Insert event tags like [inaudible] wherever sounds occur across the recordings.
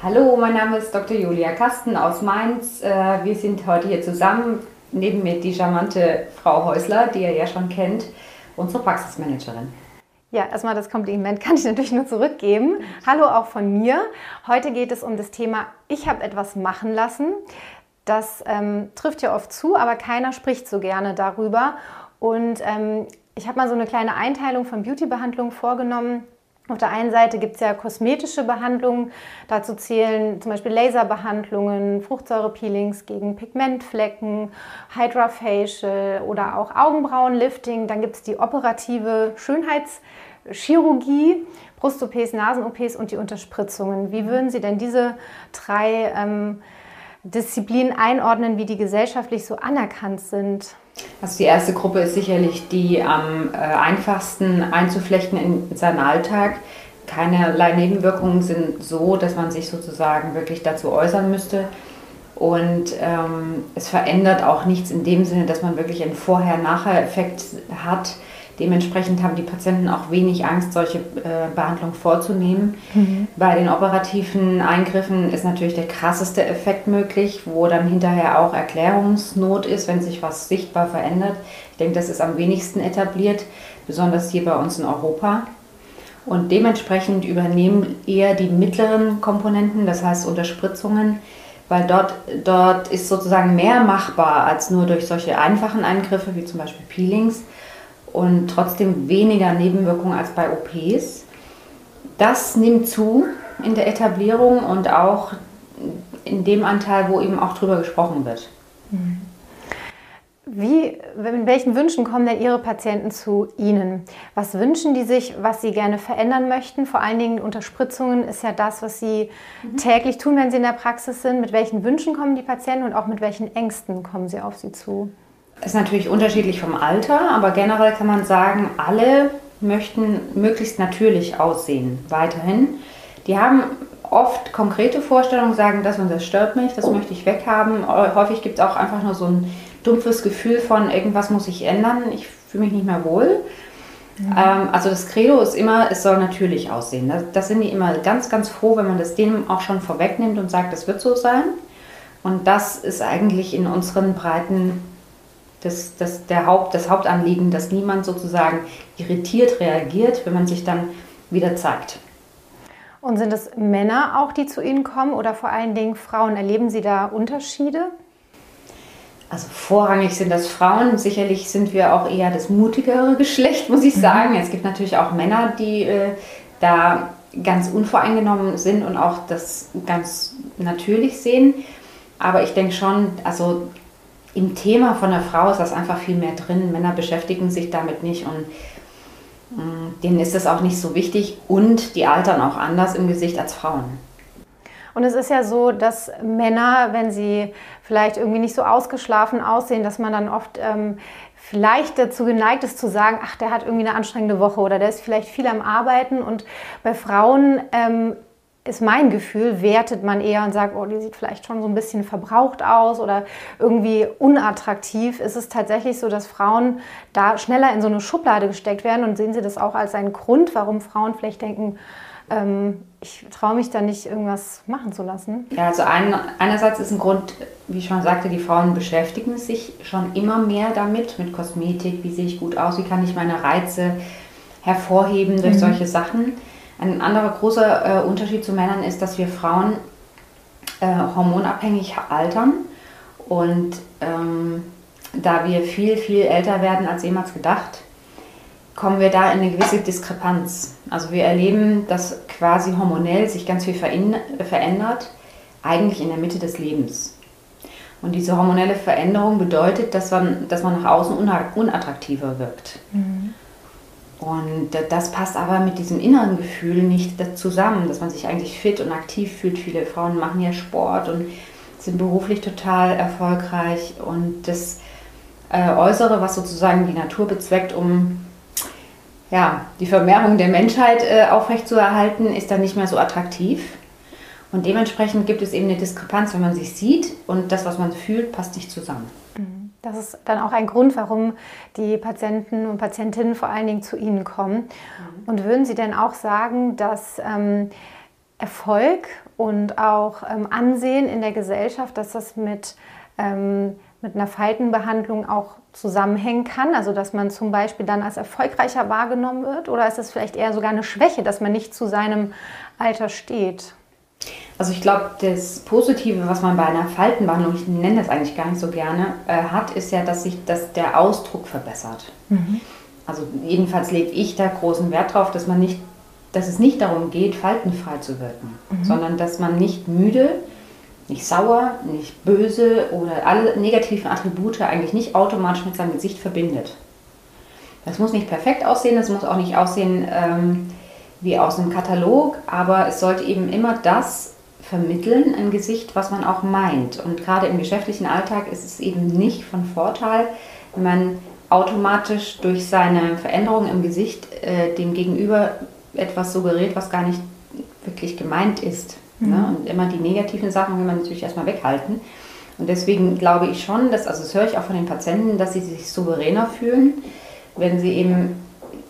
Hallo, mein Name ist Dr. Julia Kasten aus Mainz. Äh, wir sind heute hier zusammen. Neben mir die charmante Frau Häusler, die ihr ja schon kennt, unsere Praxismanagerin. Ja, erstmal das Kompliment kann ich natürlich nur zurückgeben. Hallo auch von mir. Heute geht es um das Thema Ich habe etwas machen lassen. Das ähm, trifft ja oft zu, aber keiner spricht so gerne darüber. Und ähm, ich habe mal so eine kleine Einteilung von Beauty-Behandlungen vorgenommen auf der einen Seite gibt es ja kosmetische Behandlungen. Dazu zählen zum Beispiel Laserbehandlungen, Fruchtsäurepeelings gegen Pigmentflecken, Hydrafacial oder auch Augenbrauenlifting. Dann gibt es die operative Schönheitschirurgie, Brust-OPs, Nasen-OPs und die Unterspritzungen. Wie würden Sie denn diese drei ähm, Disziplinen einordnen, wie die gesellschaftlich so anerkannt sind? Also die erste Gruppe ist sicherlich die am äh, einfachsten einzuflechten in seinen Alltag. Keinerlei Nebenwirkungen sind so, dass man sich sozusagen wirklich dazu äußern müsste. Und ähm, es verändert auch nichts in dem Sinne, dass man wirklich einen Vorher-Nachher-Effekt hat. Dementsprechend haben die Patienten auch wenig Angst, solche äh, Behandlungen vorzunehmen. Mhm. Bei den operativen Eingriffen ist natürlich der krasseste Effekt möglich, wo dann hinterher auch Erklärungsnot ist, wenn sich was sichtbar verändert. Ich denke, das ist am wenigsten etabliert, besonders hier bei uns in Europa. Und dementsprechend übernehmen eher die mittleren Komponenten, das heißt Unterspritzungen, weil dort, dort ist sozusagen mehr machbar als nur durch solche einfachen Eingriffe wie zum Beispiel Peelings und trotzdem weniger Nebenwirkungen als bei OPs. Das nimmt zu in der Etablierung und auch in dem Anteil, wo eben auch drüber gesprochen wird. Wie, mit welchen Wünschen kommen denn Ihre Patienten zu Ihnen? Was wünschen die sich, was sie gerne verändern möchten? Vor allen Dingen Unterspritzungen ist ja das, was Sie mhm. täglich tun, wenn Sie in der Praxis sind. Mit welchen Wünschen kommen die Patienten und auch mit welchen Ängsten kommen sie auf Sie zu? Ist natürlich unterschiedlich vom Alter, aber generell kann man sagen, alle möchten möglichst natürlich aussehen, weiterhin. Die haben oft konkrete Vorstellungen, sagen, das und das stört mich, das möchte ich weghaben. Häufig gibt es auch einfach nur so ein dumpfes Gefühl von, irgendwas muss ich ändern, ich fühle mich nicht mehr wohl. Mhm. Ähm, also das Credo ist immer, es soll natürlich aussehen. Das, das sind die immer ganz, ganz froh, wenn man das denen auch schon vorwegnimmt und sagt, das wird so sein. Und das ist eigentlich in unseren Breiten das, das, der Haupt, das Hauptanliegen, dass niemand sozusagen irritiert reagiert, wenn man sich dann wieder zeigt. Und sind es Männer auch, die zu Ihnen kommen oder vor allen Dingen Frauen? Erleben Sie da Unterschiede? Also vorrangig sind das Frauen. Sicherlich sind wir auch eher das mutigere Geschlecht, muss ich mhm. sagen. Mhm. Es gibt natürlich auch Männer, die äh, da ganz unvoreingenommen sind und auch das ganz natürlich sehen. Aber ich denke schon, also im Thema von der Frau ist das einfach viel mehr drin. Männer beschäftigen sich damit nicht und mm, denen ist das auch nicht so wichtig und die altern auch anders im Gesicht als Frauen. Und es ist ja so, dass Männer, wenn sie vielleicht irgendwie nicht so ausgeschlafen aussehen, dass man dann oft ähm, vielleicht dazu geneigt ist zu sagen, ach, der hat irgendwie eine anstrengende Woche oder der ist vielleicht viel am Arbeiten. Und bei Frauen ähm, ist mein Gefühl, wertet man eher und sagt, oh, die sieht vielleicht schon so ein bisschen verbraucht aus oder irgendwie unattraktiv. Ist es tatsächlich so, dass Frauen da schneller in so eine Schublade gesteckt werden und sehen Sie das auch als einen Grund, warum Frauen vielleicht denken, ähm, ich traue mich da nicht, irgendwas machen zu lassen? Ja, also ein, einerseits ist ein Grund, wie ich schon sagte, die Frauen beschäftigen sich schon immer mehr damit, mit Kosmetik, wie sehe ich gut aus, wie kann ich meine Reize hervorheben durch mhm. solche Sachen. Ein anderer großer äh, Unterschied zu Männern ist, dass wir Frauen äh, hormonabhängig altern und ähm, da wir viel, viel älter werden als jemals gedacht, kommen wir da in eine gewisse Diskrepanz. Also wir erleben, dass quasi hormonell sich ganz viel verändert, eigentlich in der Mitte des Lebens. Und diese hormonelle Veränderung bedeutet, dass man, dass man nach außen unattraktiver wirkt. Mhm. Und das passt aber mit diesem inneren Gefühl nicht zusammen, dass man sich eigentlich fit und aktiv fühlt. Viele Frauen machen ja Sport und sind beruflich total erfolgreich. Und das äh, Äußere, was sozusagen die Natur bezweckt, um ja, die Vermehrung der Menschheit äh, aufrechtzuerhalten, ist dann nicht mehr so attraktiv. Und dementsprechend gibt es eben eine Diskrepanz, wenn man sich sieht und das, was man fühlt, passt nicht zusammen. Das ist dann auch ein Grund, warum die Patienten und Patientinnen vor allen Dingen zu Ihnen kommen. Mhm. Und würden Sie denn auch sagen, dass ähm, Erfolg und auch ähm, Ansehen in der Gesellschaft, dass das mit, ähm, mit einer Faltenbehandlung auch zusammenhängen kann? Also dass man zum Beispiel dann als erfolgreicher wahrgenommen wird? Oder ist es vielleicht eher sogar eine Schwäche, dass man nicht zu seinem Alter steht? Also ich glaube, das Positive, was man bei einer Faltenbehandlung, ich nenne das eigentlich gar nicht so gerne, äh, hat, ist ja, dass sich das, der Ausdruck verbessert. Mhm. Also jedenfalls lege ich da großen Wert drauf, dass man nicht, dass es nicht darum geht, faltenfrei zu wirken, mhm. sondern dass man nicht müde, nicht sauer, nicht böse oder alle negativen Attribute eigentlich nicht automatisch mit seinem Gesicht verbindet. Das muss nicht perfekt aussehen, das muss auch nicht aussehen ähm, wie aus einem Katalog, aber es sollte eben immer das vermitteln, ein Gesicht, was man auch meint. Und gerade im geschäftlichen Alltag ist es eben nicht von Vorteil, wenn man automatisch durch seine Veränderung im Gesicht äh, dem Gegenüber etwas suggeriert, was gar nicht wirklich gemeint ist. Mhm. Ne? Und immer die negativen Sachen will man natürlich erstmal weghalten. Und deswegen glaube ich schon, dass, also das höre ich auch von den Patienten, dass sie sich souveräner fühlen, wenn sie eben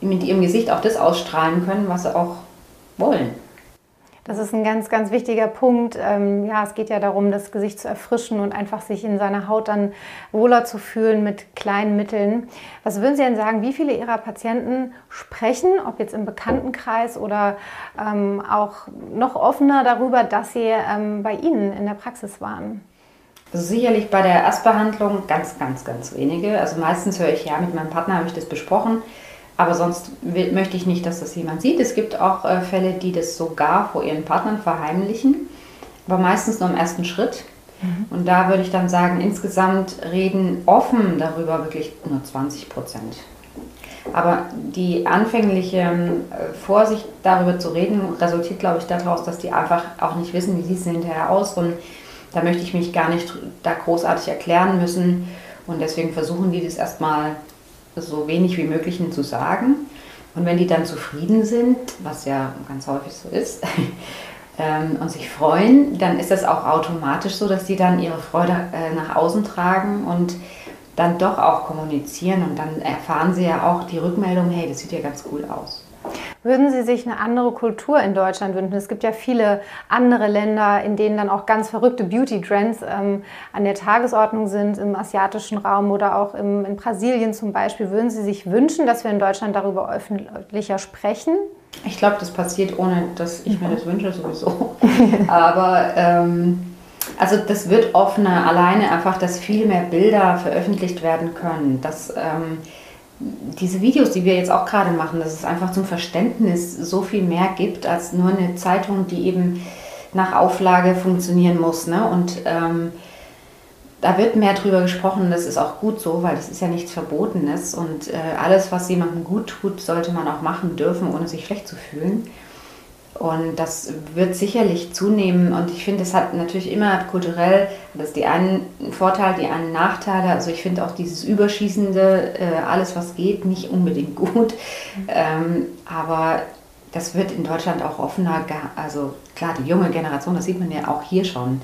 mit ihrem Gesicht auch das ausstrahlen können, was sie auch wollen. Das ist ein ganz, ganz wichtiger Punkt. Ähm, ja, es geht ja darum, das Gesicht zu erfrischen und einfach sich in seiner Haut dann wohler zu fühlen mit kleinen Mitteln. Was würden Sie denn sagen, wie viele Ihrer Patienten sprechen, ob jetzt im Bekanntenkreis oder ähm, auch noch offener darüber, dass sie ähm, bei Ihnen in der Praxis waren? Also sicherlich bei der Erstbehandlung ganz, ganz, ganz wenige. Also meistens höre ich ja, mit meinem Partner habe ich das besprochen aber sonst will, möchte ich nicht, dass das jemand sieht. Es gibt auch äh, Fälle, die das sogar vor ihren Partnern verheimlichen, aber meistens nur im ersten Schritt. Mhm. Und da würde ich dann sagen, insgesamt reden offen darüber wirklich nur 20 Prozent. Aber die anfängliche äh, Vorsicht darüber zu reden, resultiert, glaube ich, daraus, dass die einfach auch nicht wissen, wie sieht es hinterher aus. Und da möchte ich mich gar nicht da großartig erklären müssen. Und deswegen versuchen die das erstmal so wenig wie möglich zu sagen. Und wenn die dann zufrieden sind, was ja ganz häufig so ist, [laughs] ähm, und sich freuen, dann ist das auch automatisch so, dass die dann ihre Freude äh, nach außen tragen und dann doch auch kommunizieren. Und dann erfahren sie ja auch die Rückmeldung, hey, das sieht ja ganz cool aus. Würden Sie sich eine andere Kultur in Deutschland wünschen? Es gibt ja viele andere Länder, in denen dann auch ganz verrückte Beauty-Trends ähm, an der Tagesordnung sind, im asiatischen Raum oder auch im, in Brasilien zum Beispiel. Würden Sie sich wünschen, dass wir in Deutschland darüber öffentlicher sprechen? Ich glaube, das passiert, ohne dass ich mir das wünsche sowieso. [laughs] Aber ähm, also das wird offener, alleine einfach, dass viel mehr Bilder veröffentlicht werden können. Dass, ähm, diese Videos, die wir jetzt auch gerade machen, dass es einfach zum Verständnis so viel mehr gibt als nur eine Zeitung, die eben nach Auflage funktionieren muss. Ne? Und ähm, da wird mehr drüber gesprochen, das ist auch gut so, weil das ist ja nichts Verbotenes und äh, alles, was jemandem gut tut, sollte man auch machen dürfen, ohne sich schlecht zu fühlen. Und das wird sicherlich zunehmen. Und ich finde, es hat natürlich immer kulturell, das die einen Vorteile, die einen Nachteile. Also ich finde auch dieses Überschießende, äh, alles was geht, nicht unbedingt [laughs] gut. Ähm, aber das wird in Deutschland auch offener. Also klar, die junge Generation, das sieht man ja auch hier schon.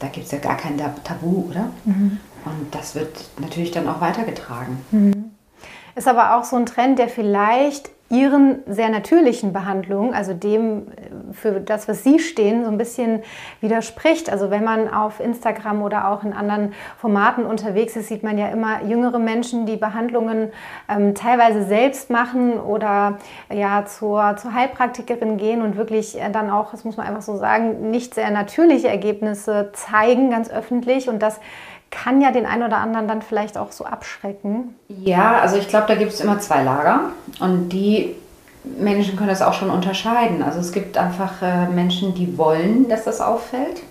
Da gibt es ja gar kein Tabu, oder? Mhm. Und das wird natürlich dann auch weitergetragen. Mhm. Ist aber auch so ein Trend, der vielleicht ihren sehr natürlichen Behandlungen, also dem, äh, für das, was sie stehen, so ein bisschen widerspricht. Also wenn man auf Instagram oder auch in anderen Formaten unterwegs ist, sieht man ja immer jüngere Menschen, die Behandlungen ähm, teilweise selbst machen oder ja zur, zur Heilpraktikerin gehen und wirklich äh, dann auch, das muss man einfach so sagen, nicht sehr natürliche Ergebnisse zeigen, ganz öffentlich. Und das kann ja den einen oder anderen dann vielleicht auch so abschrecken. Ja, also ich glaube, da gibt es immer zwei Lager und die Menschen können das auch schon unterscheiden. Also es gibt einfach äh, Menschen, die wollen, dass das auffällt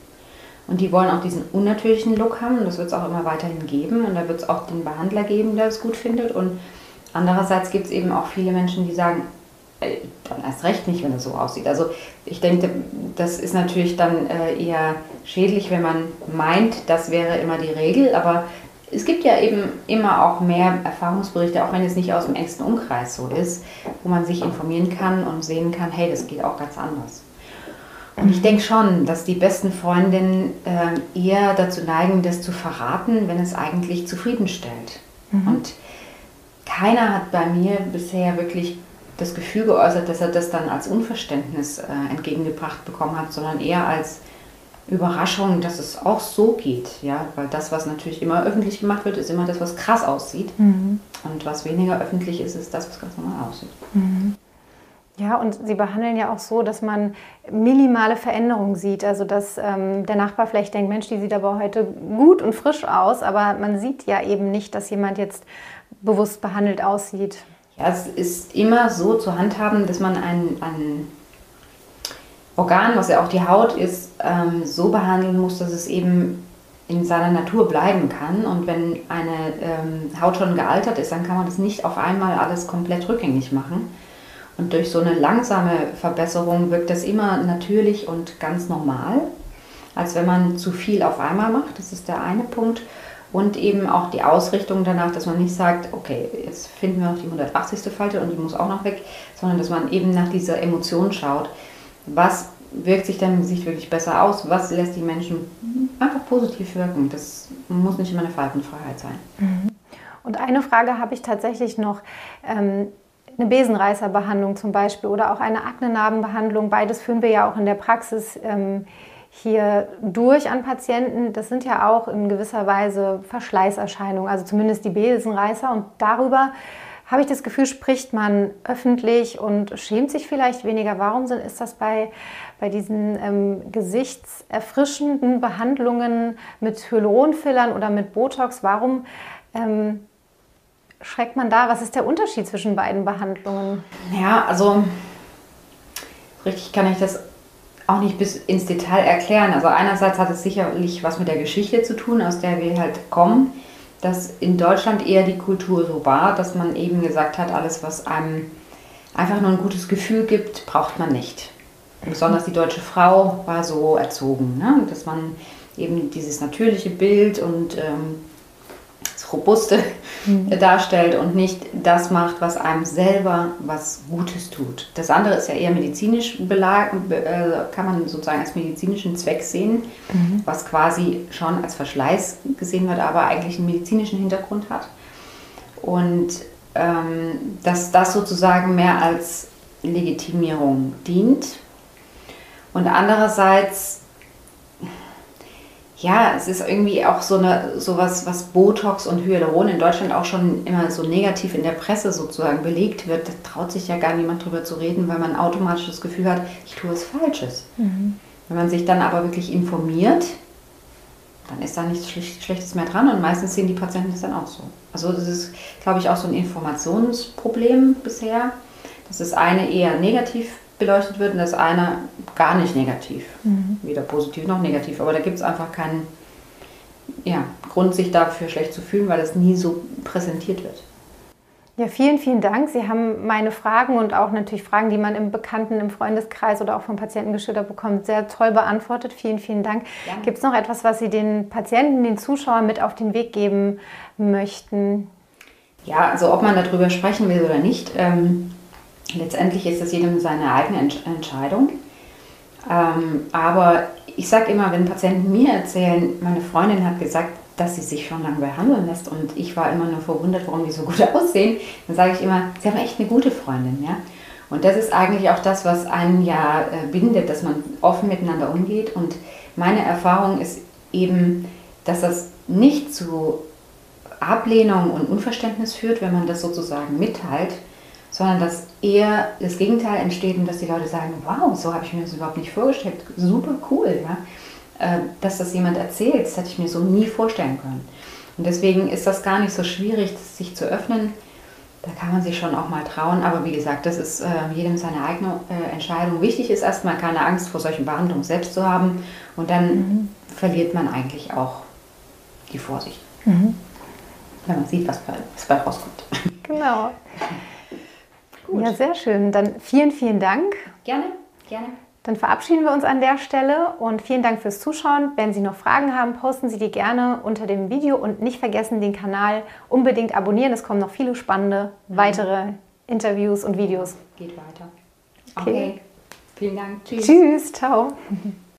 und die wollen auch diesen unnatürlichen Look haben und das wird es auch immer weiterhin geben und da wird es auch den Behandler geben, der es gut findet und andererseits gibt es eben auch viele Menschen, die sagen, dann erst recht nicht, wenn es so aussieht. Also ich denke, das ist natürlich dann äh, eher schädlich, wenn man meint, das wäre immer die Regel, aber es gibt ja eben immer auch mehr Erfahrungsberichte, auch wenn es nicht aus dem engsten Umkreis so ist, wo man sich informieren kann und sehen kann, hey, das geht auch ganz anders. Und ich denke schon, dass die besten Freundinnen äh, eher dazu neigen, das zu verraten, wenn es eigentlich zufriedenstellt. Mhm. Und keiner hat bei mir bisher wirklich das Gefühl geäußert, dass er das dann als Unverständnis äh, entgegengebracht bekommen hat, sondern eher als Überraschung, dass es auch so geht. Ja? Weil das, was natürlich immer öffentlich gemacht wird, ist immer das, was krass aussieht. Mhm. Und was weniger öffentlich ist, ist das, was ganz normal aussieht. Mhm. Ja, und Sie behandeln ja auch so, dass man minimale Veränderungen sieht. Also, dass ähm, der Nachbar vielleicht denkt, Mensch, die sieht aber heute gut und frisch aus, aber man sieht ja eben nicht, dass jemand jetzt bewusst behandelt aussieht. Ja, es ist immer so zu handhaben, dass man ein, ein Organ, was ja auch die Haut ist, ähm, so behandeln muss, dass es eben in seiner Natur bleiben kann. Und wenn eine ähm, Haut schon gealtert ist, dann kann man das nicht auf einmal alles komplett rückgängig machen. Und durch so eine langsame Verbesserung wirkt das immer natürlich und ganz normal, als wenn man zu viel auf einmal macht. Das ist der eine Punkt. Und eben auch die Ausrichtung danach, dass man nicht sagt, okay, jetzt finden wir noch die 180. Falte und die muss auch noch weg, sondern dass man eben nach dieser Emotion schaut. Was wirkt sich dann im Gesicht wirklich besser aus? Was lässt die Menschen einfach positiv wirken? Das muss nicht immer eine Faltenfreiheit sein. Mhm. Und eine Frage habe ich tatsächlich noch. Ähm, eine Besenreißerbehandlung zum Beispiel oder auch eine Aknenarbenbehandlung. Beides führen wir ja auch in der Praxis ähm, hier durch an Patienten, das sind ja auch in gewisser Weise Verschleißerscheinungen, also zumindest die Besenreißer. Und darüber habe ich das Gefühl, spricht man öffentlich und schämt sich vielleicht weniger. Warum ist das bei, bei diesen ähm, gesichtserfrischenden Behandlungen mit Hyaluronfillern oder mit Botox? Warum ähm, schreckt man da? Was ist der Unterschied zwischen beiden Behandlungen? Ja, also richtig kann ich das auch nicht bis ins Detail erklären. Also einerseits hat es sicherlich was mit der Geschichte zu tun, aus der wir halt kommen, dass in Deutschland eher die Kultur so war, dass man eben gesagt hat, alles, was einem einfach nur ein gutes Gefühl gibt, braucht man nicht. Besonders die deutsche Frau war so erzogen, ne? dass man eben dieses natürliche Bild und ähm, Robuste mhm. [laughs] darstellt und nicht das macht, was einem selber was Gutes tut. Das andere ist ja eher medizinisch belag, äh, kann man sozusagen als medizinischen Zweck sehen, mhm. was quasi schon als Verschleiß gesehen wird, aber eigentlich einen medizinischen Hintergrund hat. Und ähm, dass das sozusagen mehr als Legitimierung dient. Und andererseits ja, es ist irgendwie auch so eine sowas, was Botox und Hyaluron in Deutschland auch schon immer so negativ in der Presse sozusagen belegt wird. Da traut sich ja gar niemand drüber zu reden, weil man automatisch das Gefühl hat, ich tue was Falsches. Mhm. Wenn man sich dann aber wirklich informiert, dann ist da nichts Schlechtes mehr dran und meistens sehen die Patienten das dann auch so. Also das ist, glaube ich, auch so ein Informationsproblem bisher. Das ist eine eher negativ beleuchtet wird und das eine gar nicht negativ. Mhm. Weder positiv noch negativ. Aber da gibt es einfach keinen ja, Grund, sich dafür schlecht zu fühlen, weil es nie so präsentiert wird. Ja, vielen, vielen Dank. Sie haben meine Fragen und auch natürlich Fragen, die man im Bekannten, im Freundeskreis oder auch vom Patienten geschildert bekommt, sehr toll beantwortet. Vielen, vielen Dank. Gibt es noch etwas, was Sie den Patienten, den Zuschauern mit auf den Weg geben möchten? Ja, also ob man darüber sprechen will oder nicht. Ähm, Letztendlich ist das jedem seine eigene Entscheidung. Ähm, aber ich sage immer, wenn Patienten mir erzählen, meine Freundin hat gesagt, dass sie sich schon lange behandeln lässt und ich war immer nur verwundert, warum die so [laughs] gut aussehen, dann sage ich immer, sie haben echt eine gute Freundin. Ja? Und das ist eigentlich auch das, was einen ja äh, bindet, dass man offen miteinander umgeht. Und meine Erfahrung ist eben, dass das nicht zu Ablehnung und Unverständnis führt, wenn man das sozusagen mitteilt, sondern dass eher das Gegenteil entsteht und dass die Leute sagen, wow, so habe ich mir das überhaupt nicht vorgestellt, super cool, ja? Äh, dass das jemand erzählt, das hätte ich mir so nie vorstellen können. Und deswegen ist das gar nicht so schwierig, sich zu öffnen. Da kann man sich schon auch mal trauen, aber wie gesagt, das ist äh, jedem seine eigene äh, Entscheidung. Wichtig ist erstmal keine Angst vor solchen Behandlungen selbst zu haben und dann mhm. verliert man eigentlich auch die Vorsicht. Mhm. Wenn man sieht, was bei, was bei rauskommt. Genau. [laughs] Gut. Ja, sehr schön. Dann vielen, vielen Dank. Gerne, gerne. Dann verabschieden wir uns an der Stelle und vielen Dank fürs Zuschauen. Wenn Sie noch Fragen haben, posten Sie die gerne unter dem Video und nicht vergessen, den Kanal unbedingt abonnieren. Es kommen noch viele spannende weitere Interviews und Videos. Geht weiter. Okay. okay. Vielen Dank. Tschüss. Tschüss. Ciao.